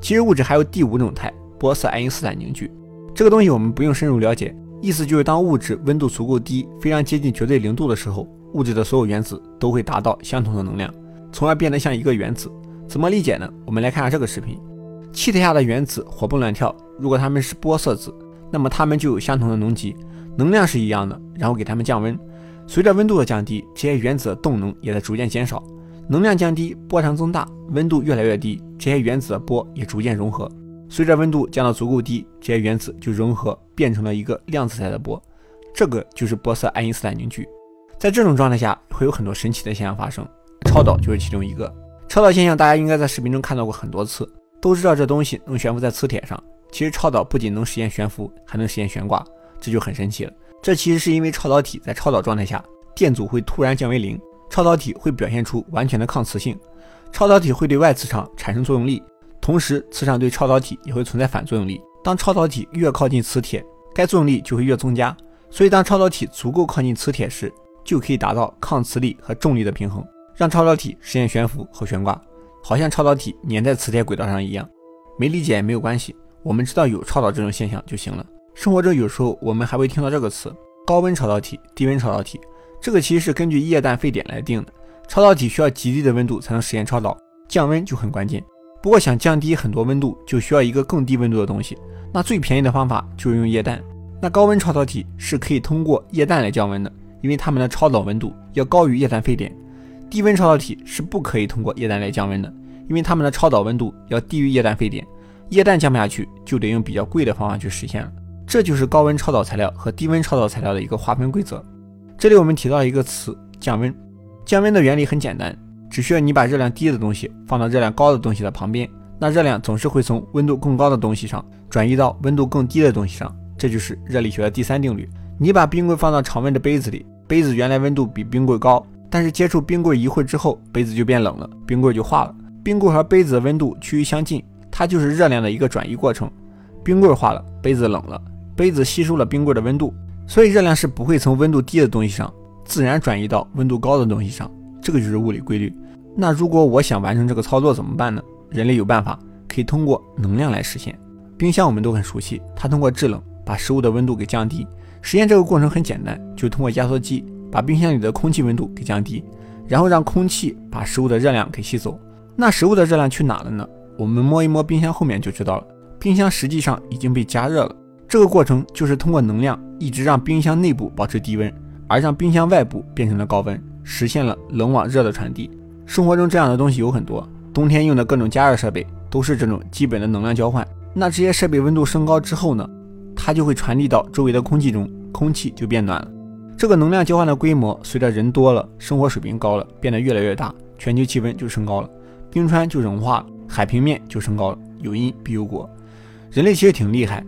其实物质还有第五种态——玻色爱因斯坦凝聚。这个东西我们不用深入了解，意思就是当物质温度足够低，非常接近绝对零度的时候，物质的所有原子都会达到相同的能量，从而变得像一个原子。怎么理解呢？我们来看下这个视频。气体下的原子活蹦乱跳，如果它们是玻色子，那么它们就有相同的能级，能量是一样的。然后给它们降温，随着温度的降低，这些原子的动能也在逐渐减少。能量降低，波长增大，温度越来越低，这些原子的波也逐渐融合。随着温度降到足够低，这些原子就融合变成了一个量子态的波，这个就是波色爱因斯坦凝聚。在这种状态下，会有很多神奇的现象发生，超导就是其中一个。超导现象大家应该在视频中看到过很多次，都知道这东西能悬浮在磁铁上。其实超导不仅能实现悬浮，还能实现悬挂，这就很神奇了。这其实是因为超导体在超导状态下，电阻会突然降为零。超导体会表现出完全的抗磁性，超导体会对外磁场产生作用力，同时磁场对超导体也会存在反作用力。当超导体越靠近磁铁，该作用力就会越增加。所以当超导体足够靠近磁铁时，就可以达到抗磁力和重力的平衡，让超导体实现悬浮和悬挂，好像超导体粘在磁铁轨道上一样。没理解也没有关系，我们知道有超导这种现象就行了。生活中有时候我们还会听到这个词：高温超导体、低温超导体。这个其实是根据液氮沸点来定的。超导体需要极低的温度才能实现超导，降温就很关键。不过想降低很多温度，就需要一个更低温度的东西。那最便宜的方法就是用液氮。那高温超导体是可以通过液氮来降温的，因为它们的超导温度要高于液氮沸点。低温超导体是不可以通过液氮来降温的，因为它们的超导温度要低于液氮沸点。液氮降不下去，就得用比较贵的方法去实现了。这就是高温超导材料和低温超导材料的一个划分规则。这里我们提到一个词，降温。降温的原理很简单，只需要你把热量低的东西放到热量高的东西的旁边，那热量总是会从温度更高的东西上转移到温度更低的东西上。这就是热力学的第三定律。你把冰柜放到常温的杯子里，杯子原来温度比冰柜高，但是接触冰柜一会儿之后，杯子就变冷了，冰柜就化了。冰棍和杯子的温度趋于相近，它就是热量的一个转移过程。冰棍化了，杯子冷了，杯子吸收了冰棍的温度。所以热量是不会从温度低的东西上自然转移到温度高的东西上，这个就是物理规律。那如果我想完成这个操作怎么办呢？人类有办法，可以通过能量来实现。冰箱我们都很熟悉，它通过制冷把食物的温度给降低。实现这个过程很简单，就通过压缩机把冰箱里的空气温度给降低，然后让空气把食物的热量给吸走。那食物的热量去哪了呢？我们摸一摸冰箱后面就知道了，冰箱实际上已经被加热了。这个过程就是通过能量一直让冰箱内部保持低温，而让冰箱外部变成了高温，实现了冷往热的传递。生活中这样的东西有很多，冬天用的各种加热设备都是这种基本的能量交换。那这些设备温度升高之后呢，它就会传递到周围的空气中，空气就变暖了。这个能量交换的规模随着人多了，生活水平高了，变得越来越大，全球气温就升高了，冰川就融化了，海平面就升高了。有因必有果。人类其实挺厉害，